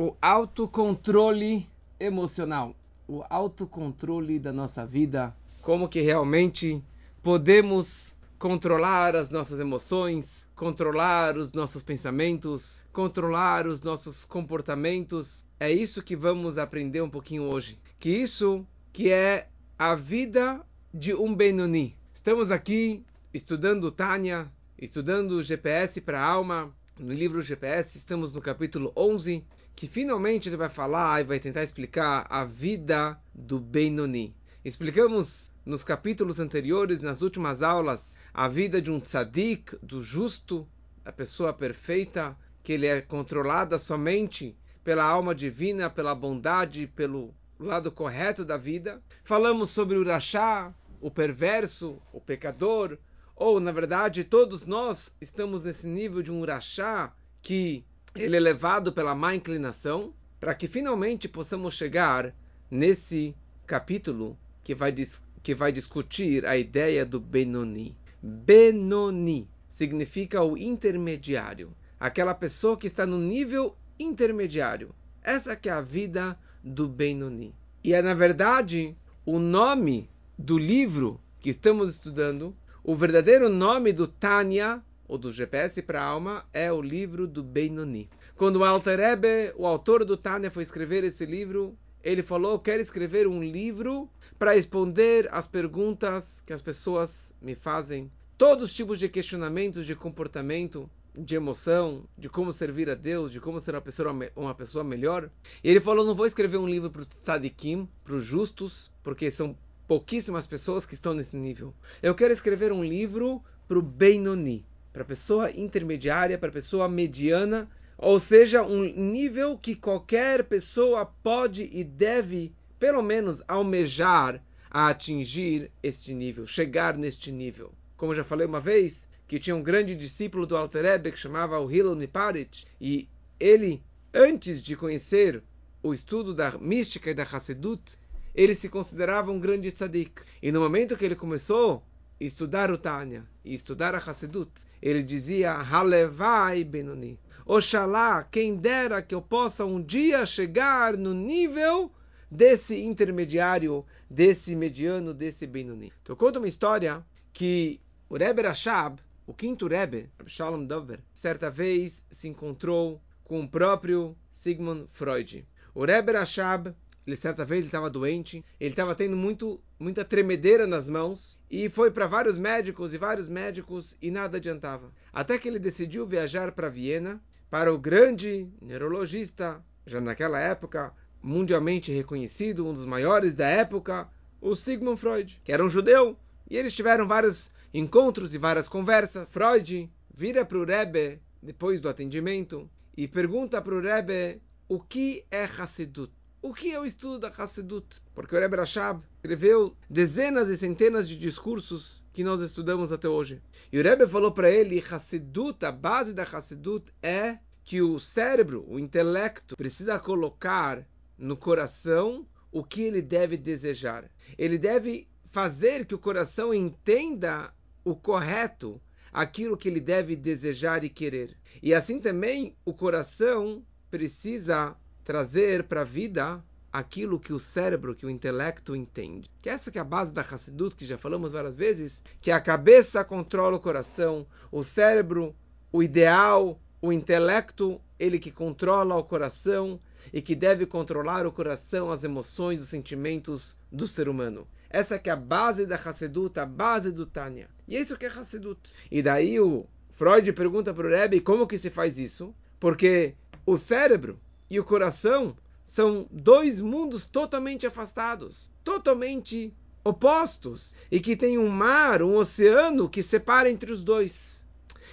o autocontrole emocional, o autocontrole da nossa vida, como que realmente podemos controlar as nossas emoções, controlar os nossos pensamentos, controlar os nossos comportamentos. É isso que vamos aprender um pouquinho hoje. Que isso que é a vida de um Benoni. Estamos aqui estudando Tânia, estudando o GPS para a alma. No livro GPS, estamos no capítulo 11, que finalmente ele vai falar e vai tentar explicar a vida do Benoni. Explicamos nos capítulos anteriores, nas últimas aulas, a vida de um tzadik, do justo, a pessoa perfeita, que ele é controlada somente pela alma divina, pela bondade, pelo lado correto da vida. Falamos sobre o rachá, o perverso, o pecador, ou na verdade todos nós estamos nesse nível de um rachá que ele é levado pela má inclinação, para que finalmente possamos chegar nesse capítulo que vai, que vai discutir a ideia do Benoni. Benoni significa o intermediário, aquela pessoa que está no nível intermediário. Essa que é a vida do Benoni. E é na verdade o nome do livro que estamos estudando, o verdadeiro nome do Tânia ou do GPS para a alma, é o livro do Benoni. Quando o Alter Rebbe, o autor do Tânia, foi escrever esse livro, ele falou: quero escrever um livro para responder as perguntas que as pessoas me fazem, todos os tipos de questionamentos de comportamento, de emoção, de como servir a Deus, de como ser uma pessoa, uma pessoa melhor. E ele falou: não vou escrever um livro para os tzadikim, para os justos, porque são pouquíssimas pessoas que estão nesse nível. Eu quero escrever um livro para o Benoni, para a pessoa intermediária, para a pessoa mediana, ou seja, um nível que qualquer pessoa pode e deve, pelo menos, almejar a atingir este nível, chegar neste nível. Como já falei uma vez, que tinha um grande discípulo do Alter Rebbe que chamava o Hillel Niparit, e ele, antes de conhecer o estudo da mística e da Hassedut, ele se considerava um grande tzadik. E no momento que ele começou estudar o Tânia e estudar a Hassedut, ele dizia Halevai Benoni. Oxalá, quem dera que eu possa um dia chegar no nível desse intermediário, desse mediano, desse Benoni. Então, eu conto uma história que o Rebbe Rashab, o quinto Rebbe, Shalom Dover, certa vez se encontrou com o próprio Sigmund Freud. O Rebbe Rashab ele certa vez estava doente, ele estava tendo muito, muita tremedeira nas mãos e foi para vários médicos e vários médicos e nada adiantava. Até que ele decidiu viajar para Viena para o grande neurologista, já naquela época mundialmente reconhecido, um dos maiores da época, o Sigmund Freud, que era um judeu. E eles tiveram vários encontros e várias conversas. Freud vira para o Rebbe depois do atendimento e pergunta para o Rebbe o que é Hassidut. O que é o estudo da Hassedut? Porque o Rebbe Rashab escreveu dezenas e centenas de discursos que nós estudamos até hoje. E o Rebbe falou para ele, Hassedut, a base da Hassedut é que o cérebro, o intelecto, precisa colocar no coração o que ele deve desejar. Ele deve fazer que o coração entenda o correto, aquilo que ele deve desejar e querer. E assim também o coração precisa trazer para a vida aquilo que o cérebro, que o intelecto entende. Que essa que é a base da Hassidut, que já falamos várias vezes, que a cabeça controla o coração, o cérebro, o ideal, o intelecto, ele que controla o coração e que deve controlar o coração, as emoções, os sentimentos do ser humano. Essa que é a base da Hassidut, a base do Tânia. E é isso que é Hassidut. E daí o Freud pergunta para o Rebbe como que se faz isso, porque o cérebro, e o coração são dois mundos totalmente afastados, totalmente opostos, e que tem um mar, um oceano que separa entre os dois.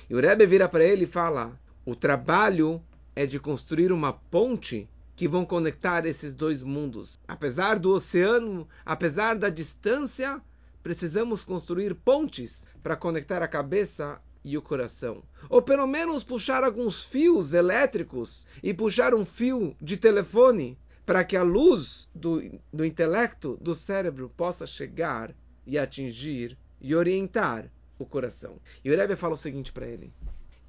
E o Rebbe vira para ele e fala: o trabalho é de construir uma ponte que vão conectar esses dois mundos. Apesar do oceano, apesar da distância, precisamos construir pontes para conectar a cabeça e o coração. Ou pelo menos puxar alguns fios elétricos e puxar um fio de telefone para que a luz do, do intelecto, do cérebro, possa chegar e atingir e orientar o coração. E o Rebbe fala o seguinte para ele: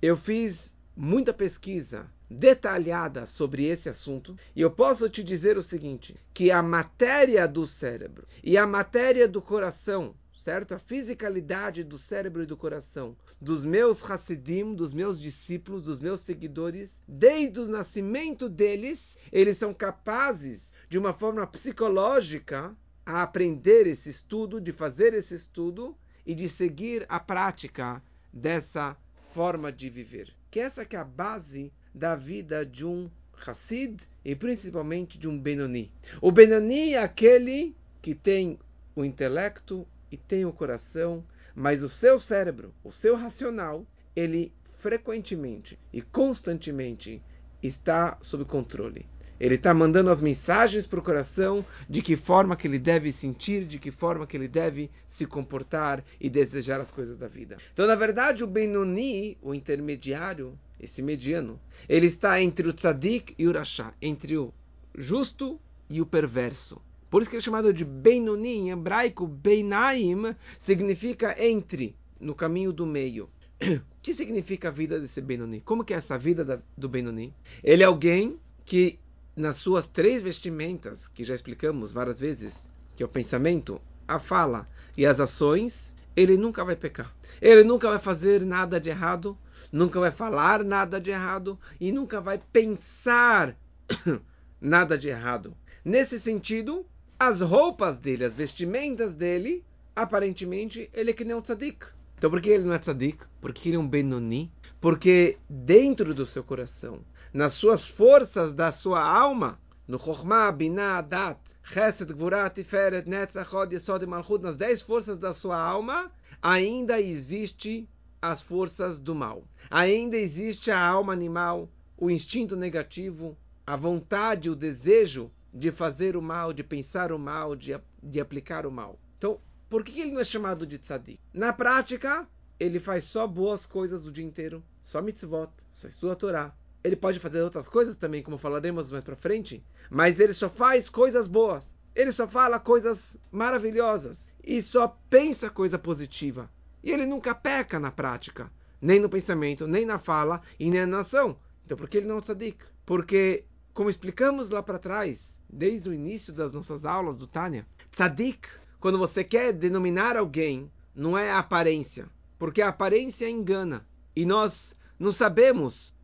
Eu fiz muita pesquisa detalhada sobre esse assunto, e eu posso te dizer o seguinte: que a matéria do cérebro e a matéria do coração, certo? A fisicalidade do cérebro e do coração dos meus Hassidim, dos meus discípulos, dos meus seguidores, desde o nascimento deles, eles são capazes, de uma forma psicológica, a aprender esse estudo, de fazer esse estudo e de seguir a prática dessa forma de viver. Que essa que é a base da vida de um Hassid e principalmente de um Benoni. O Benoni é aquele que tem o intelecto e tem o coração, mas o seu cérebro, o seu racional, ele frequentemente e constantemente está sob controle. Ele está mandando as mensagens para o coração de que forma que ele deve sentir, de que forma que ele deve se comportar e desejar as coisas da vida. Então, na verdade, o Benoni, o intermediário, esse mediano, ele está entre o tzadik e o rachá, entre o justo e o perverso. Por isso que ele é chamado de Benoni, em hebraico, Beinaim significa entre, no caminho do meio. O que significa a vida desse Benoni? Como que é essa vida do Benoni? Ele é alguém que, nas suas três vestimentas, que já explicamos várias vezes, que é o pensamento, a fala e as ações, ele nunca vai pecar. Ele nunca vai fazer nada de errado, nunca vai falar nada de errado e nunca vai pensar nada de errado. Nesse sentido, as roupas dele, as vestimentas dele, aparentemente ele é que nem um tzadik. Então por que ele não é tzadik? Porque ele é um Benoni? Porque dentro do seu coração, nas suas forças da sua alma, no Chokhmah, Binah, Dat, Chesed, Gvurat, Tiferet, Netzach, Hod, Yesod e Malchut, nas dez forças da sua alma, ainda existe as forças do mal. Ainda existe a alma animal, o instinto negativo, a vontade, o desejo de fazer o mal, de pensar o mal, de, de aplicar o mal. Então, por que ele não é chamado de tzadik? Na prática, ele faz só boas coisas o dia inteiro, só mitzvot, só estuda a Torá. Ele pode fazer outras coisas também, como falaremos mais para frente, mas ele só faz coisas boas. Ele só fala coisas maravilhosas e só pensa coisa positiva. E ele nunca peca na prática, nem no pensamento, nem na fala e nem na ação. Então, por que ele não é tzadik? Porque, como explicamos lá para trás, desde o início das nossas aulas do Tânia. Tzadik, quando você quer denominar alguém, não é a aparência, porque a aparência engana. E nós não sabemos,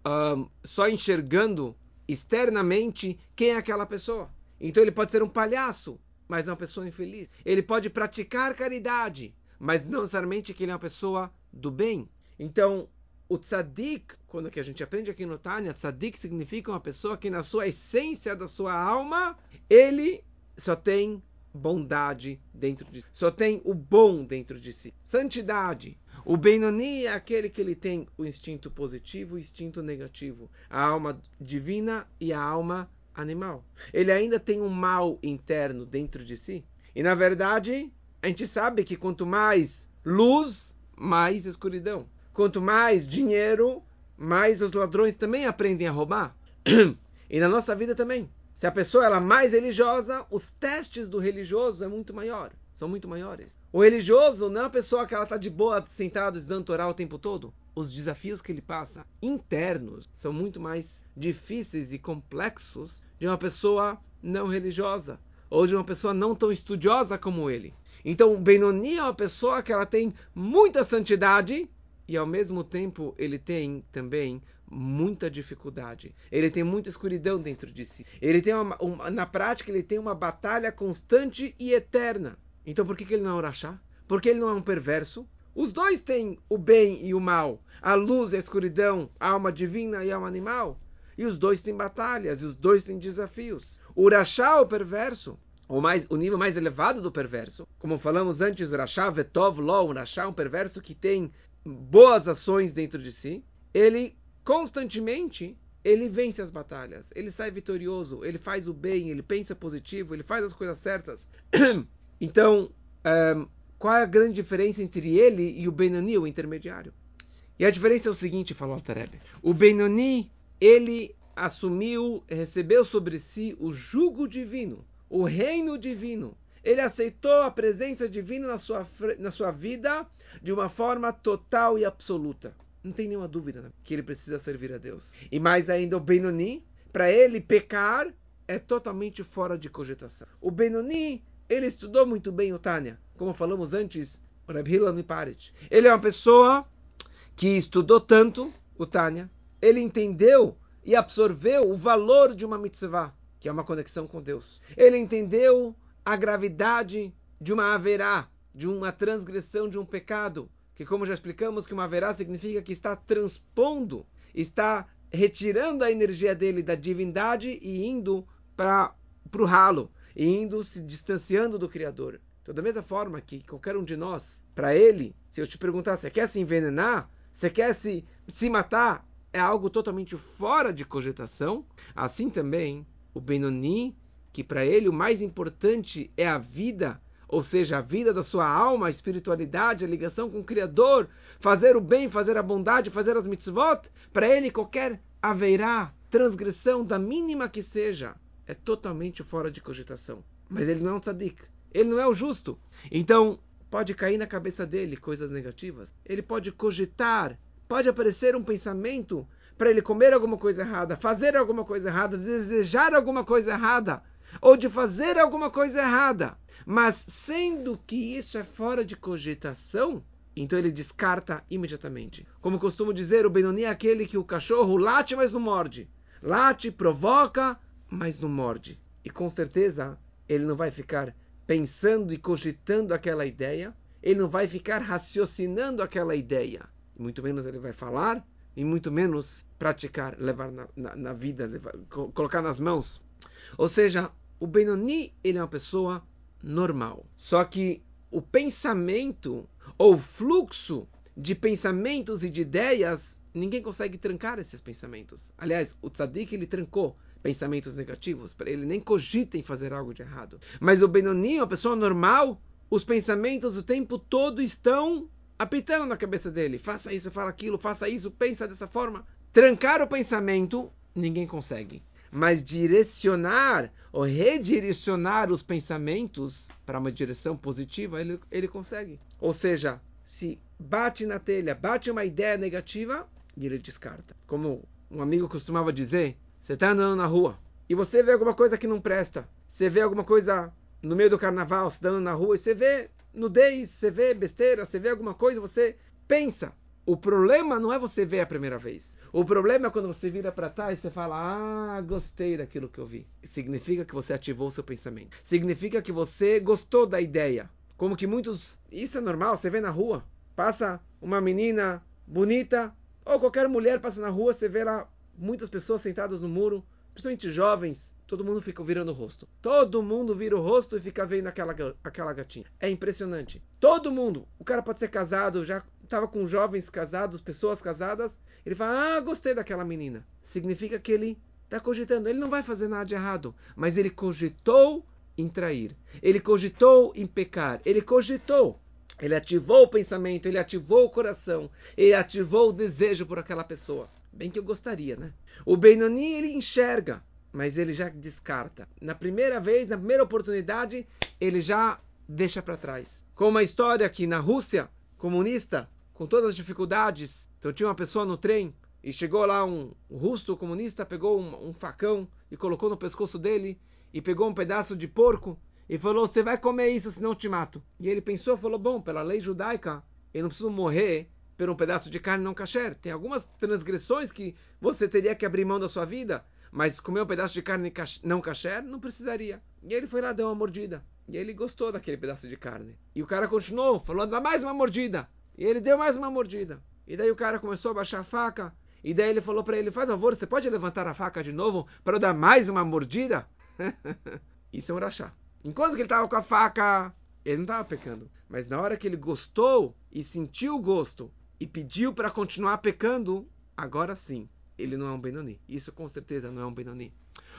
só enxergando externamente, quem é aquela pessoa. Então ele pode ser um palhaço, mas é uma pessoa infeliz. Ele pode praticar caridade, mas não necessariamente que ele é uma pessoa do bem. Então, o tzadik, quando que a gente aprende aqui no Tânia, tzadik significa uma pessoa que na sua essência da sua alma, ele só tem bondade dentro de si, só tem o bom dentro de si. Santidade. O Benoni é aquele que ele tem o instinto positivo e o instinto negativo, a alma divina e a alma animal. Ele ainda tem um mal interno dentro de si. E na verdade, a gente sabe que quanto mais luz, mais escuridão. Quanto mais dinheiro, mais os ladrões também aprendem a roubar. e na nossa vida também. Se a pessoa ela é mais religiosa, os testes do religioso é muito maior, são muito maiores. O religioso não é a pessoa que ela está de boa sentado estudando Torá o tempo todo. Os desafios que ele passa internos são muito mais difíceis e complexos de uma pessoa não religiosa ou de uma pessoa não tão estudiosa como ele. Então, Benoni é uma pessoa que ela tem muita santidade, e ao mesmo tempo ele tem também muita dificuldade. Ele tem muita escuridão dentro de si. Ele tem uma, uma, na prática ele tem uma batalha constante e eterna. Então por que, que ele não é um rachá? Porque ele não é um perverso? Os dois têm o bem e o mal, a luz e a escuridão, a alma divina e a alma animal. E os dois têm batalhas, e os dois têm desafios. O rachá, o perverso, o, mais, o nível mais elevado do perverso, como falamos antes, o rachá vetov lo, o rachá, um perverso que tem boas ações dentro de si, ele constantemente ele vence as batalhas, ele sai vitorioso, ele faz o bem, ele pensa positivo, ele faz as coisas certas. Então, um, qual é a grande diferença entre ele e o Benoni, o intermediário? E a diferença é o seguinte, falou Altareb. O Benoni, ele assumiu, recebeu sobre si o jugo divino, o reino divino. Ele aceitou a presença divina na sua, na sua vida de uma forma total e absoluta. não tem nenhuma dúvida né, que ele precisa servir a Deus. E mais ainda, o Benoni, para ele pecar é totalmente fora de cogitação. O Benoni, ele estudou muito bem o Tânia, como falamos antes, o Reb Hilal Parit. Ele é uma pessoa que estudou tanto o Tânia, ele entendeu e absorveu o valor de uma mitzvah, que é uma conexão com Deus. Ele entendeu a gravidade de uma haverá, de uma transgressão de um pecado, que como já explicamos, que uma haverá significa que está transpondo, está retirando a energia dele da divindade e indo para o ralo, e indo se distanciando do Criador. Então, da mesma forma que qualquer um de nós, para ele, se eu te perguntar, você quer se envenenar? Você quer se, se matar? É algo totalmente fora de cogitação. Assim também, o Benoni, que para ele o mais importante é a vida, ou seja, a vida da sua alma, a espiritualidade, a ligação com o Criador, fazer o bem, fazer a bondade, fazer as mitzvot, para ele qualquer haverá transgressão, da mínima que seja, é totalmente fora de cogitação. Mas ele não é um tzadik, ele não é o justo. Então, pode cair na cabeça dele coisas negativas, ele pode cogitar, pode aparecer um pensamento para ele comer alguma coisa errada, fazer alguma coisa errada, desejar alguma coisa errada, ou de fazer alguma coisa errada. Mas sendo que isso é fora de cogitação, então ele descarta imediatamente. Como costumo dizer, o Benoni é aquele que o cachorro late, mas não morde. Late, provoca, mas não morde. E com certeza ele não vai ficar pensando e cogitando aquela ideia, ele não vai ficar raciocinando aquela ideia. Muito menos ele vai falar, e muito menos praticar, levar na, na, na vida, levar, colocar nas mãos. Ou seja, o Benoni ele é uma pessoa normal. Só que o pensamento ou fluxo de pensamentos e de ideias, ninguém consegue trancar esses pensamentos. Aliás, o tzadik ele trancou pensamentos negativos, ele nem cogita em fazer algo de errado. Mas o Benoni, a pessoa normal, os pensamentos o tempo todo estão apitando na cabeça dele. Faça isso, fala aquilo, faça isso, pensa dessa forma. Trancar o pensamento, ninguém consegue mas direcionar ou redirecionar os pensamentos para uma direção positiva, ele, ele consegue. Ou seja, se bate na telha, bate uma ideia negativa, e ele descarta. Como um amigo costumava dizer, você está andando na rua e você vê alguma coisa que não presta, você vê alguma coisa no meio do carnaval, você está andando na rua e você vê nudez, você vê besteira, você vê alguma coisa, você pensa, o problema não é você ver a primeira vez. O problema é quando você vira para trás e você fala: Ah, gostei daquilo que eu vi. Significa que você ativou o seu pensamento. Significa que você gostou da ideia. Como que muitos. Isso é normal, você vê na rua. Passa uma menina bonita, ou qualquer mulher passa na rua, você vê lá muitas pessoas sentadas no muro, principalmente jovens, todo mundo fica virando o rosto. Todo mundo vira o rosto e fica vendo aquela, aquela gatinha. É impressionante. Todo mundo. O cara pode ser casado, já estava com jovens casados, pessoas casadas. Ele fala: Ah, gostei daquela menina. Significa que ele está cogitando. Ele não vai fazer nada de errado, mas ele cogitou em trair. Ele cogitou em pecar. Ele cogitou. Ele ativou o pensamento, ele ativou o coração, ele ativou o desejo por aquela pessoa. Bem que eu gostaria, né? O Benoni ele enxerga mas ele já descarta. Na primeira vez, na primeira oportunidade, ele já deixa para trás. Como a história que na Rússia comunista, com todas as dificuldades, então tinha uma pessoa no trem e chegou lá um, um russo comunista, pegou um, um facão e colocou no pescoço dele e pegou um pedaço de porco e falou: Você vai comer isso, senão eu te mato. E ele pensou, falou: Bom, pela lei judaica, eu não preciso morrer por um pedaço de carne não kasher. Tem algumas transgressões que você teria que abrir mão da sua vida mas comer um pedaço de carne não kasher não precisaria. E ele foi lá, deu uma mordida. E ele gostou daquele pedaço de carne. E o cara continuou, falou, dá mais uma mordida. E ele deu mais uma mordida. E daí o cara começou a baixar a faca. E daí ele falou para ele, faz favor, você pode levantar a faca de novo para eu dar mais uma mordida? Isso é um rachá. Enquanto que ele estava com a faca, ele não estava pecando. Mas na hora que ele gostou e sentiu o gosto e pediu para continuar pecando, agora sim, ele não é um Benoni. Isso com certeza não é um Benoni.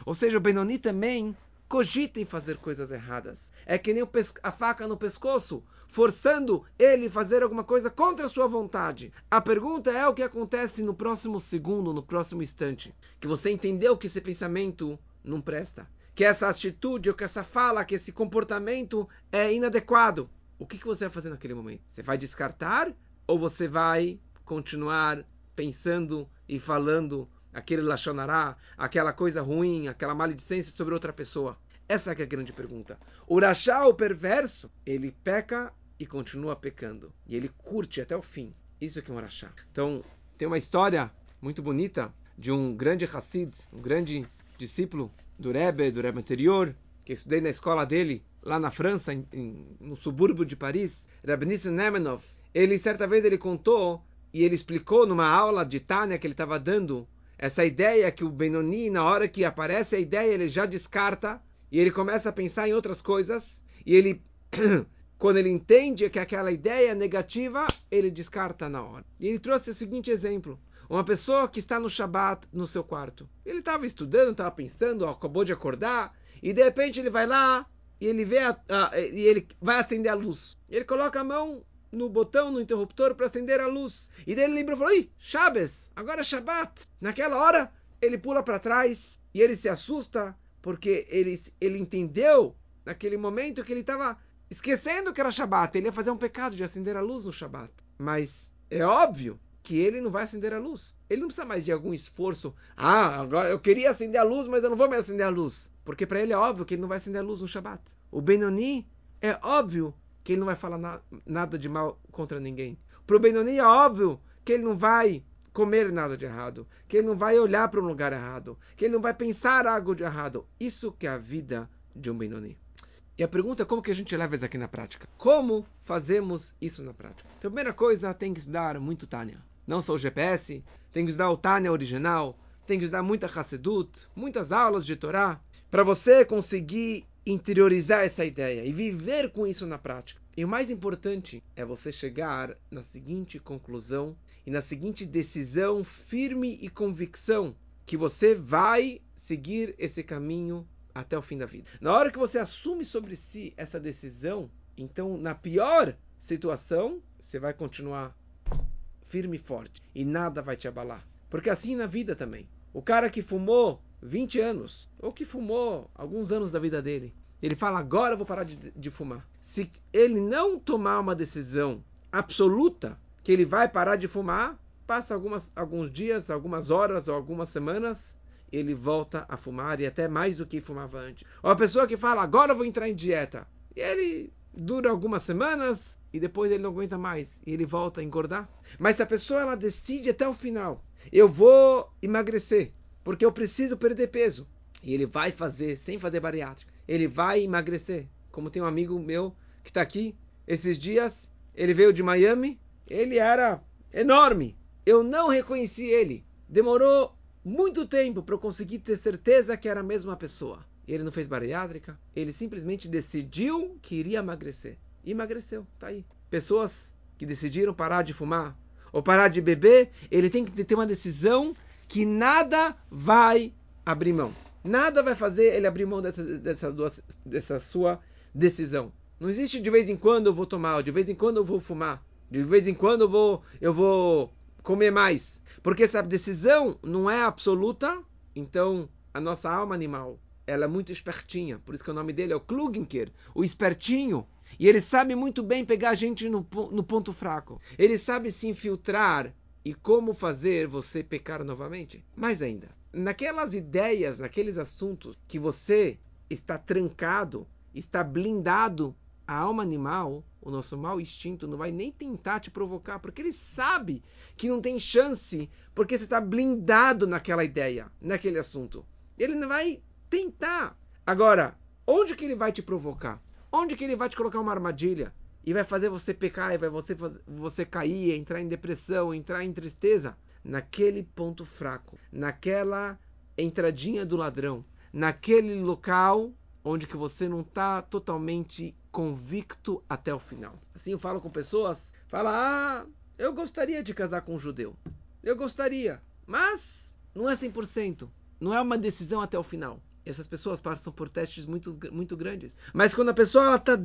Ou seja, o Benoni também cogita em fazer coisas erradas. É que nem a faca no pescoço, forçando ele a fazer alguma coisa contra a sua vontade. A pergunta é o que acontece no próximo segundo, no próximo instante. Que você entendeu que esse pensamento não presta. Que essa atitude, ou que essa fala, que esse comportamento é inadequado. O que, que você vai fazer naquele momento? Você vai descartar ou você vai continuar pensando e falando aquele lachonará, aquela coisa ruim, aquela maledicência sobre outra pessoa? Essa é a grande pergunta. O rachá, o perverso, ele peca e continua pecando. E ele curte até o fim. Isso é que é um rachá. Então, tem uma história muito bonita de um grande Hassid, um grande discípulo do Rebbe, do Rebbe anterior, que eu estudei na escola dele, lá na França, em, em, no subúrbio de Paris, Rebbe Nissen Nemenov. Ele, certa vez, ele contou e ele explicou numa aula de Tânia que ele estava dando essa ideia que o Benoni, na hora que aparece a ideia, ele já descarta e ele começa a pensar em outras coisas e ele quando ele entende que aquela ideia é negativa, ele descarta na hora. E ele trouxe o seguinte exemplo. Uma pessoa que está no Shabat no seu quarto. Ele estava estudando, estava pensando, acabou de acordar, e de repente ele vai lá e ele vê a, a, e ele vai acender a luz. Ele coloca a mão no botão, no interruptor, para acender a luz. E daí ele lembra e falou: Ih, Shabbos, agora é Shabat. Naquela hora, ele pula para trás e ele se assusta, porque ele, ele entendeu naquele momento que ele estava esquecendo que era Shabat. Ele ia fazer um pecado de acender a luz no Shabat. Mas é óbvio que ele não vai acender a luz. Ele não precisa mais de algum esforço. Ah, agora eu queria acender a luz, mas eu não vou mais acender a luz. Porque para ele é óbvio que ele não vai acender a luz no Shabat. O Benoni é óbvio que ele não vai falar na, nada de mal contra ninguém. Para o Benoni é óbvio que ele não vai comer nada de errado, que ele não vai olhar para um lugar errado, que ele não vai pensar algo de errado. Isso que é a vida de um Benoni. E a pergunta é como que a gente leva isso aqui na prática? Como fazemos isso na prática? Então, a primeira coisa, tem que estudar muito Tânia. Não só o GPS, tem que estudar o Tânia original, tem que estudar muita Hassedut, muitas aulas de Torá, para você conseguir interiorizar essa ideia e viver com isso na prática. E o mais importante é você chegar na seguinte conclusão e na seguinte decisão firme e convicção que você vai seguir esse caminho até o fim da vida. Na hora que você assume sobre si essa decisão, então na pior situação, você vai continuar firme e forte e nada vai te abalar. Porque assim na vida também. O cara que fumou 20 anos, ou que fumou alguns anos da vida dele, ele fala: agora eu vou parar de, de fumar. Se ele não tomar uma decisão absoluta que ele vai parar de fumar, passa algumas, alguns dias, algumas horas ou algumas semanas, ele volta a fumar e até mais do que fumava antes. Ou a pessoa que fala, agora eu vou entrar em dieta. E ele dura algumas semanas e depois ele não aguenta mais e ele volta a engordar. Mas se a pessoa ela decide até o final, eu vou emagrecer porque eu preciso perder peso. E ele vai fazer sem fazer bariátrica. Ele vai emagrecer. Como tem um amigo meu que está aqui esses dias, ele veio de Miami, ele era enorme. Eu não reconheci ele. Demorou muito tempo para eu conseguir ter certeza que era a mesma pessoa. Ele não fez bariátrica, ele simplesmente decidiu que iria emagrecer. E emagreceu, tá aí. Pessoas que decidiram parar de fumar ou parar de beber, ele tem que ter uma decisão que nada vai abrir mão. Nada vai fazer ele abrir mão dessa, dessa, dessa sua decisão. Não existe de vez em quando eu vou tomar, de vez em quando eu vou fumar, de vez em quando eu vou, eu vou comer mais. Porque essa decisão não é absoluta, então a nossa alma animal ela é muito espertinha, por isso que o nome dele é o Klugenker, o espertinho. E ele sabe muito bem pegar a gente no, no ponto fraco. Ele sabe se infiltrar e como fazer você pecar novamente. Mais ainda, naquelas ideias, naqueles assuntos que você está trancado, está blindado, a alma animal o nosso mau instinto não vai nem tentar te provocar, porque ele sabe que não tem chance, porque você está blindado naquela ideia, naquele assunto. Ele não vai tentar. Agora, onde que ele vai te provocar? Onde que ele vai te colocar uma armadilha? E vai fazer você pecar, e vai você, você cair, entrar em depressão, entrar em tristeza? Naquele ponto fraco, naquela entradinha do ladrão, naquele local onde que você não está totalmente convicto até o final. Assim eu falo com pessoas, fala, ah, eu gostaria de casar com um judeu. Eu gostaria, mas não é 100%. Não é uma decisão até o final. Essas pessoas passam por testes muito, muito grandes. Mas quando a pessoa está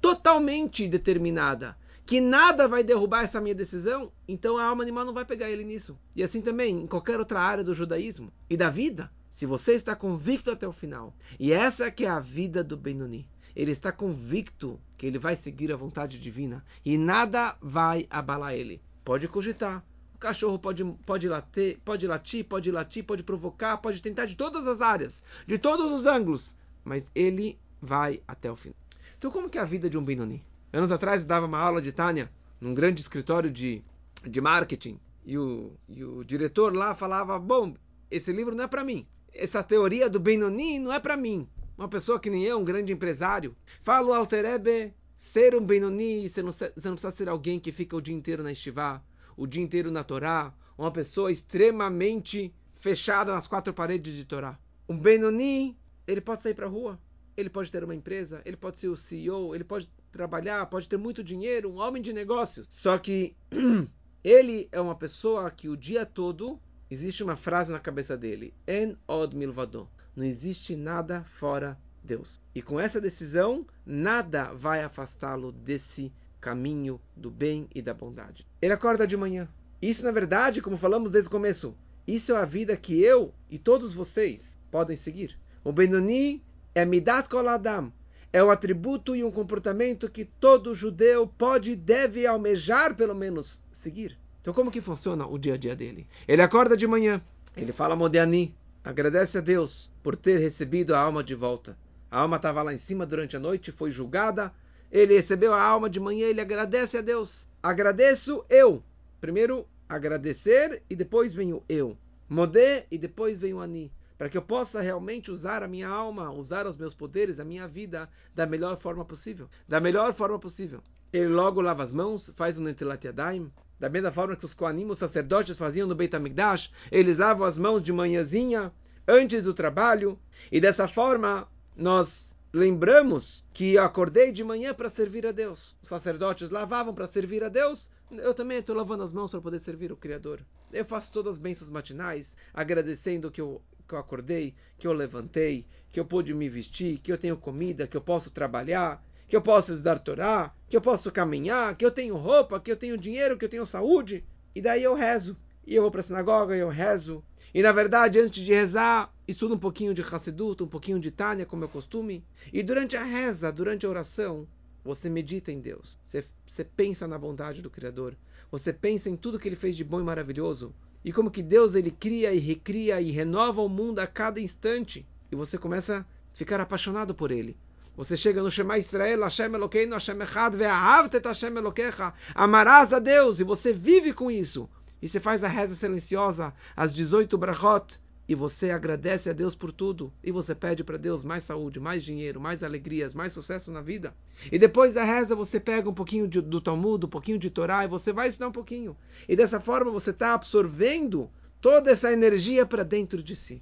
totalmente determinada que nada vai derrubar essa minha decisão, então a alma animal não vai pegar ele nisso. E assim também em qualquer outra área do judaísmo e da vida. Se você está convicto até o final, e essa que é a vida do Benoni, ele está convicto que ele vai seguir a vontade divina e nada vai abalar ele. Pode cogitar. Cachorro pode, pode, latir, pode latir, pode latir, pode provocar, pode tentar de todas as áreas, de todos os ângulos, mas ele vai até o fim. Então, como que é a vida de um Benoni? Anos atrás, eu dava uma aula de Tânia num grande escritório de, de marketing e o, e o diretor lá falava: Bom, esse livro não é para mim. Essa teoria do Benoni não é para mim. Uma pessoa que nem eu, um grande empresário. Fala o Alterebe, ser um Benoni, você não, você não precisa ser alguém que fica o dia inteiro na estivá, o dia inteiro na Torá, uma pessoa extremamente fechada nas quatro paredes de Torá. Um Benoni, ele pode sair para a rua, ele pode ter uma empresa, ele pode ser o CEO, ele pode trabalhar, pode ter muito dinheiro, um homem de negócios. Só que ele é uma pessoa que o dia todo existe uma frase na cabeça dele: En od milvado. Não existe nada fora Deus. E com essa decisão, nada vai afastá-lo desse caminho do bem e da bondade. Ele acorda de manhã. Isso, na verdade, como falamos desde o começo, isso é a vida que eu e todos vocês podem seguir. O Benoni é Midat Kol Adam. É o atributo e um comportamento que todo judeu pode e deve almejar, pelo menos, seguir. Então, como que funciona o dia a dia dele? Ele acorda de manhã, ele fala Modiani, agradece a Deus por ter recebido a alma de volta. A alma estava lá em cima durante a noite, foi julgada. Ele recebeu a alma de manhã, ele agradece a Deus. Agradeço eu. Primeiro, agradecer e depois vem o eu. Modé e depois vem o Ani para que eu possa realmente usar a minha alma, usar os meus poderes, a minha vida da melhor forma possível. Da melhor forma possível. Ele logo lava as mãos, faz um Netilat Yadayim, da mesma forma que os Koanim, os sacerdotes, faziam no Beit HaMikdash, eles lavam as mãos de manhãzinha, antes do trabalho, e dessa forma nós lembramos que acordei de manhã para servir a Deus. Os sacerdotes lavavam para servir a Deus, eu também estou lavando as mãos para poder servir o Criador. Eu faço todas as bênçãos matinais, agradecendo que eu que eu acordei, que eu levantei, que eu pude me vestir, que eu tenho comida, que eu posso trabalhar, que eu posso estudar Torá, que eu posso caminhar, que eu tenho roupa, que eu tenho dinheiro, que eu tenho saúde. E daí eu rezo. E eu vou para a sinagoga e eu rezo. E na verdade, antes de rezar, estudo um pouquinho de Hassedut, um pouquinho de Tânia, como é costume. E durante a reza, durante a oração, você medita em Deus. Você, você pensa na bondade do Criador. Você pensa em tudo que ele fez de bom e maravilhoso e como que Deus ele cria e recria e renova o mundo a cada instante e você começa a ficar apaixonado por ele. Você chega no Shema Israel, Hashem Elokeinu, Hashem Echad, Ve'ahavtet Hashem Elokecha. Amarás a Deus e você vive com isso. E você faz a reza silenciosa, as 18 brachot, e você agradece a Deus por tudo, e você pede para Deus mais saúde, mais dinheiro, mais alegrias, mais sucesso na vida. E depois da reza você pega um pouquinho de, do Talmud, um pouquinho de Torá, e você vai estudar um pouquinho. E dessa forma você está absorvendo toda essa energia para dentro de si.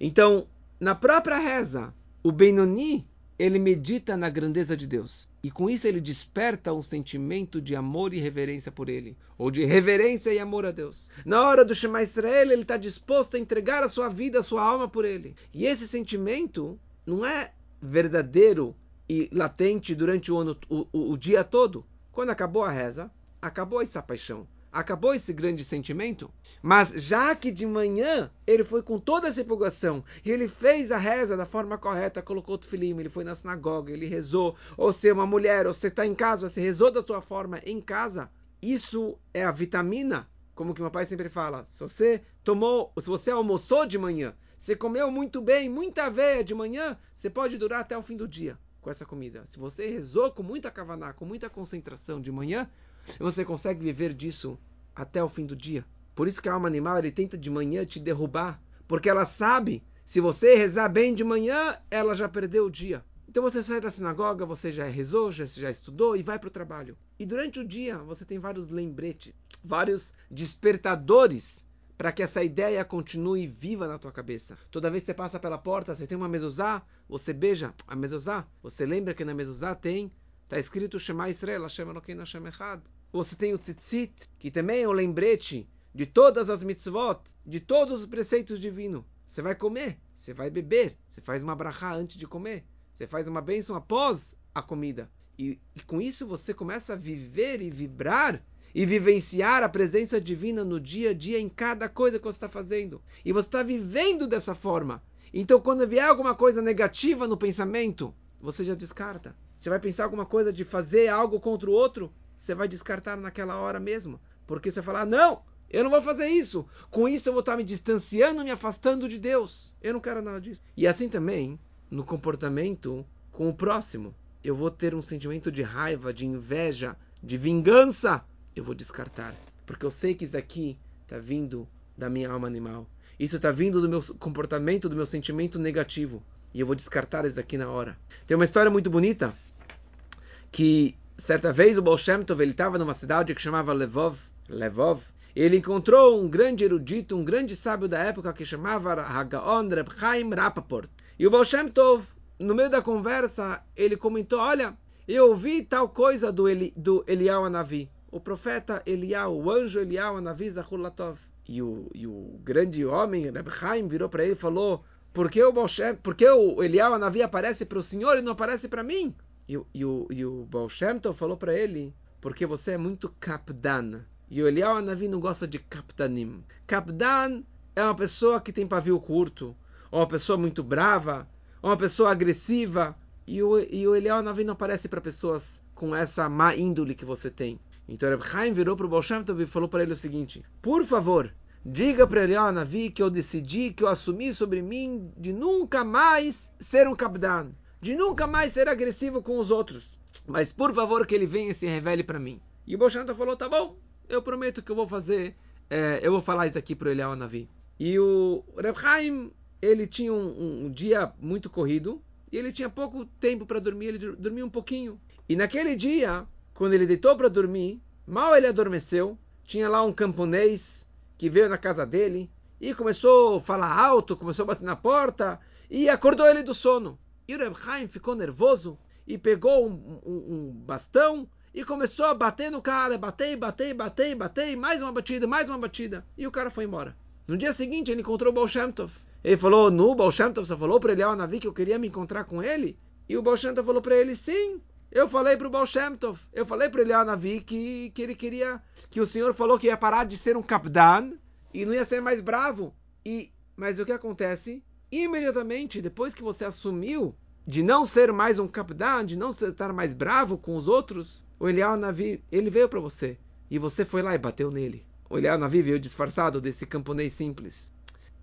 Então, na própria reza, o Benoni, ele medita na grandeza de Deus. E com isso ele desperta um sentimento de amor e reverência por ele, ou de reverência e amor a Deus. Na hora do Shema Israel, ele está disposto a entregar a sua vida, a sua alma por ele. E esse sentimento não é verdadeiro e latente durante o, ano, o, o, o dia todo. Quando acabou a reza, acabou essa paixão acabou esse grande sentimento. Mas já que de manhã ele foi com toda essa empolgação e ele fez a reza da forma correta, colocou o tefilim, ele foi na sinagoga, ele rezou, ou se é uma mulher, ou você está em casa, você rezou da sua forma em casa, isso é a vitamina, como que meu pai sempre fala, se você tomou, se você almoçou de manhã, você comeu muito bem, muita aveia de manhã, você pode durar até o fim do dia com essa comida. Se você rezou com muita kavaná, com muita concentração de manhã, você consegue viver disso até o fim do dia. Por isso que a alma animal ele tenta de manhã te derrubar, porque ela sabe, se você rezar bem de manhã, ela já perdeu o dia. Então você sai da sinagoga, você já rezou, já, já estudou e vai para o trabalho. E durante o dia você tem vários lembretes, vários despertadores para que essa ideia continue viva na tua cabeça. Toda vez que você passa pela porta, você tem uma mezuzá, você beija a mezuzá, você lembra que na mezuzá tem Está escrito Shema Israel, Hashem Elokeinu Hashem Echad. Você tem o tzitzit, que também é um lembrete de todas as mitzvot, de todos os preceitos divinos. Você vai comer, você vai beber, você faz uma brachá antes de comer, você faz uma bênção após a comida. E, e com isso você começa a viver e vibrar e vivenciar a presença divina no dia a dia em cada coisa que você está fazendo. E você está vivendo dessa forma. Então, quando vier alguma coisa negativa no pensamento, você já descarta. Você vai pensar alguma coisa de fazer algo contra o outro, você vai descartar naquela hora mesmo. Porque você falar, não, Eu não vou fazer isso. Com isso eu vou estar me distanciando, me afastando de Deus. Eu não quero nada disso. E assim também no comportamento com o próximo. Eu vou ter um sentimento de raiva, de inveja, de vingança. Eu vou descartar. Porque eu sei que isso aqui está vindo da minha alma animal. Isso está vindo do meu comportamento, do meu sentimento negativo. E eu vou descartar isso aqui na hora. Tem uma história muito bonita que certa vez o Baal Shem Tov, estava numa cidade que chamava Levov. Levov. Ele encontrou um grande erudito, um grande sábio da época que chamava Hagaon Reb Chaim Rapaport. E o Baal Shem Tov, no meio da conversa, ele comentou, olha, eu ouvi tal coisa do, Eli, do Eliyahu Anavi. O profeta Eliyahu, o anjo Eliyahu Anavi Zahulatov. E o, e o grande homem, Reb virou para ele e falou, por que o, Baal Shem, por que o Anavi aparece para o senhor e não aparece para mim? E, e, o, e o Baal falou para ele, porque você é muito kapdan. E o Eliyahu Anavi não gosta de kapdanim. Kapdan é uma pessoa que tem pavio curto, ou uma pessoa muito brava, ou uma pessoa agressiva. E o, e o Eliyahu Anavi não aparece para pessoas com essa má índole que você tem. Então Reb Chaim virou para o Baal Shem Tov e falou para ele o seguinte, por favor, diga para Eliyahu Anavi que eu decidi, que eu assumi sobre mim de nunca mais ser um kapdan de nunca mais ser agressivo com os outros. Mas por favor que ele venha e se revele para mim. E o Boshanta falou, tá bom, eu prometo que eu vou fazer, é, eu vou falar isso aqui para o Eliyahu. E o Reb Chaim, ele tinha um, um, dia muito corrido, e ele tinha pouco tempo para dormir, ele dormia um pouquinho. E naquele dia, quando ele deitou para dormir, mal ele adormeceu, tinha lá um camponês que veio na casa dele, e começou a falar alto, começou a bater na porta, e acordou ele do sono. E o Reb ficou nervoso e pegou um, um, um, bastão e começou a bater no cara, bater, bater, bater, bater, mais uma batida, mais uma batida. E o cara foi embora. No dia seguinte ele encontrou o Baal Shem Tov. Ele falou, no Baal Shem Tov, você falou para ele, ao Navi, que eu queria me encontrar com ele? E o Baal Shem Tov falou para ele, sim, eu falei para o Baal Shem Tov, eu falei para ele, ao Navi, que, que ele queria, que o Senhor falou que ia parar de ser um capdan e não ia ser mais bravo. E, mas o que acontece? imediatamente depois que você assumiu de não ser mais um capitão, de não estar mais bravo com os outros, o Elial Navi, ele veio para você e você foi lá e bateu nele. O Elial Navi veio disfarçado desse camponês simples.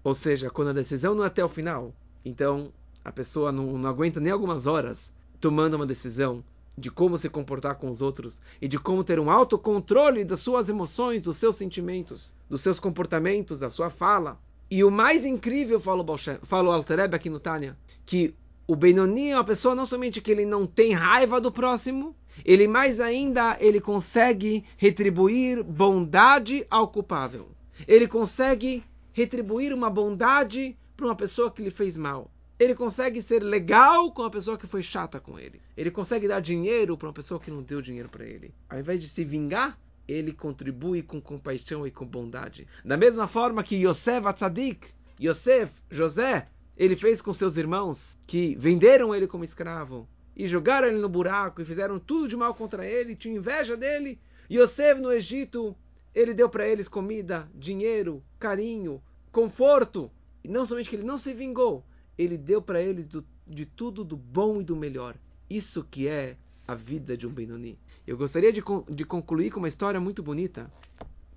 Ou seja, quando a decisão não é até o final, então a pessoa não, não aguenta nem algumas horas tomando uma decisão de como se comportar com os outros e de como ter um autocontrole das suas emoções, dos seus sentimentos, dos seus comportamentos, da sua fala. E o mais incrível, fala o, Altereb aqui no Tânia, que o Benoni é uma pessoa não somente que ele não tem raiva do próximo, ele mais ainda ele consegue retribuir bondade ao culpável. Ele consegue retribuir uma bondade para uma pessoa que lhe fez mal. Ele consegue ser legal com a pessoa que foi chata com ele. Ele consegue dar dinheiro para uma pessoa que não deu dinheiro para ele. Ao invés de se vingar, ele contribui com compaixão e com bondade. Da mesma forma que Yosef Atzadik, Yosef, José, ele fez com seus irmãos que venderam ele como escravo e jogaram ele no buraco e fizeram tudo de mal contra ele, tinham inveja dele. Yosef no Egito, ele deu para eles comida, dinheiro, carinho, conforto. E não somente que ele não se vingou, ele deu para eles do, de tudo do bom e do melhor. Isso que é a vida de um Benoni. Eu gostaria de, de concluir com uma história muito bonita,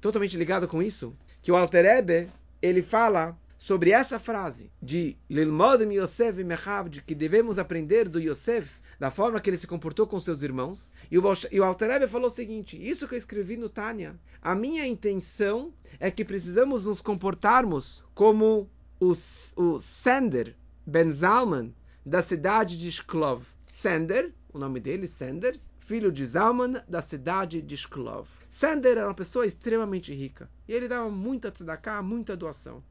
totalmente ligada com isso, que o Alter Ebe, ele fala sobre essa frase de Lilmod Yosef Mechav, de que devemos aprender do Yosef, da forma que ele se comportou com seus irmãos. E o, e o falou o seguinte, isso que eu escrevi no Tânia, a minha intenção é que precisamos nos comportarmos como o, o Sender Ben Zalman, da cidade de Shklov. Sender o nome dele, Sender, filho de Zalman, da cidade de Shklov. Sender era uma pessoa extremamente rica e ele dava muita tzedakah, muita doação.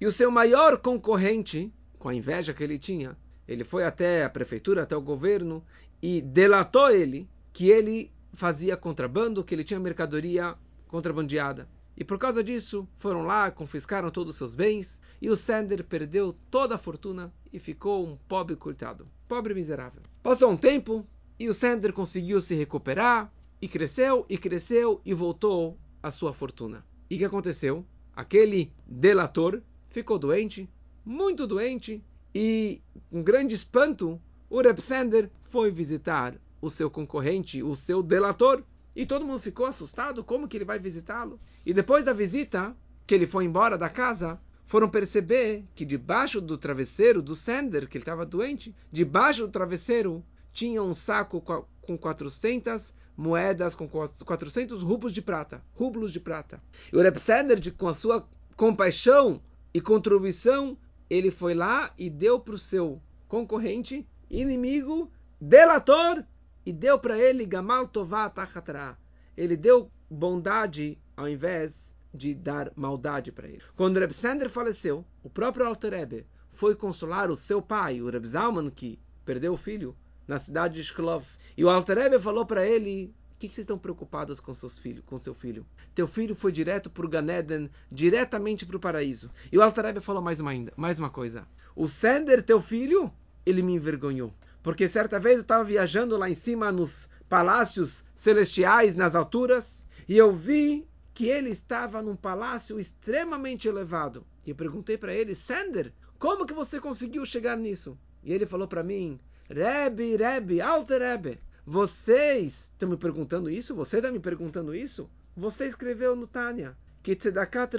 E o seu maior concorrente, com a inveja que ele tinha, ele foi até a prefeitura, até o governo e delatou ele que ele fazia contrabando, que ele tinha mercadoria contrabandeada. E por causa disso, foram lá, confiscaram todos os seus bens, e o Sender perdeu toda a fortuna e ficou um pobre coitado, pobre miserável. Passou um tempo e o Sender conseguiu se recuperar, e cresceu, e cresceu, e voltou à sua fortuna. E o que aconteceu? Aquele delator ficou doente, muito doente, e com grande espanto, o Reb Sender foi visitar o seu concorrente, o seu delator, E todo mundo ficou assustado, como que ele vai visitá-lo? E depois da visita, que ele foi embora da casa, foram perceber que debaixo do travesseiro do Sender, que ele estava doente, debaixo do travesseiro tinha um saco com 400 moedas, com 400 rublos de prata. Rublos de prata. E o Reb Sender, com a sua compaixão e contribuição, ele foi lá e deu para o seu concorrente, inimigo, delator, e deu para ele Gamal Tová Tachatra. Ele deu bondade ao invés de dar maldade para ele. Quando Reb Sander faleceu, o próprio Alter Rebbe foi consolar o seu pai, o Reb Zalman, que perdeu o filho, na cidade de Shklov. E o Alter Rebbe falou para ele: o que, vocês estão preocupados com, seus filhos, com seu filho? Teu filho foi direto para o Ganeden, diretamente para o paraíso. E o Alter Rebbe falou mais uma, ainda, mais uma coisa. O Sender, teu filho, ele me envergonhou. Porque certa vez eu estava viajando lá em cima nos palácios celestiais, nas alturas, e eu vi que ele estava num palácio extremamente elevado. E eu perguntei para ele, Sander, como que você conseguiu chegar nisso? E ele falou para mim, Rebbe, Rebbe, Alter Rebbe, vocês estão me perguntando isso? Você está me perguntando isso? Você escreveu no Tânia que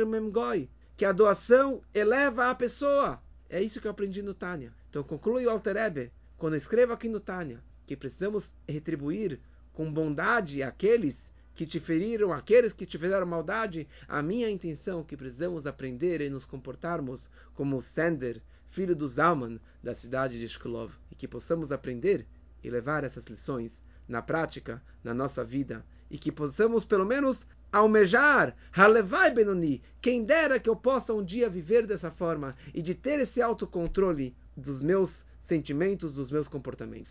Memgoi, que a doação eleva a pessoa. É isso que eu aprendi no Tânia. Então conclui o Alter Rebbe, quando eu escrevo aqui no Tânia, que precisamos retribuir com bondade aqueles que te feriram, aqueles que te fizeram maldade, a minha intenção é que precisamos aprender e nos comportarmos como Sender, filho do Zalman, da cidade de Shklov, e que possamos aprender e levar essas lições na prática, na nossa vida, e que possamos pelo menos almejar, Halevai Benoni, quem dera que eu possa um dia viver dessa forma e de ter esse autocontrole dos meus sentimentos, dos meus comportamentos.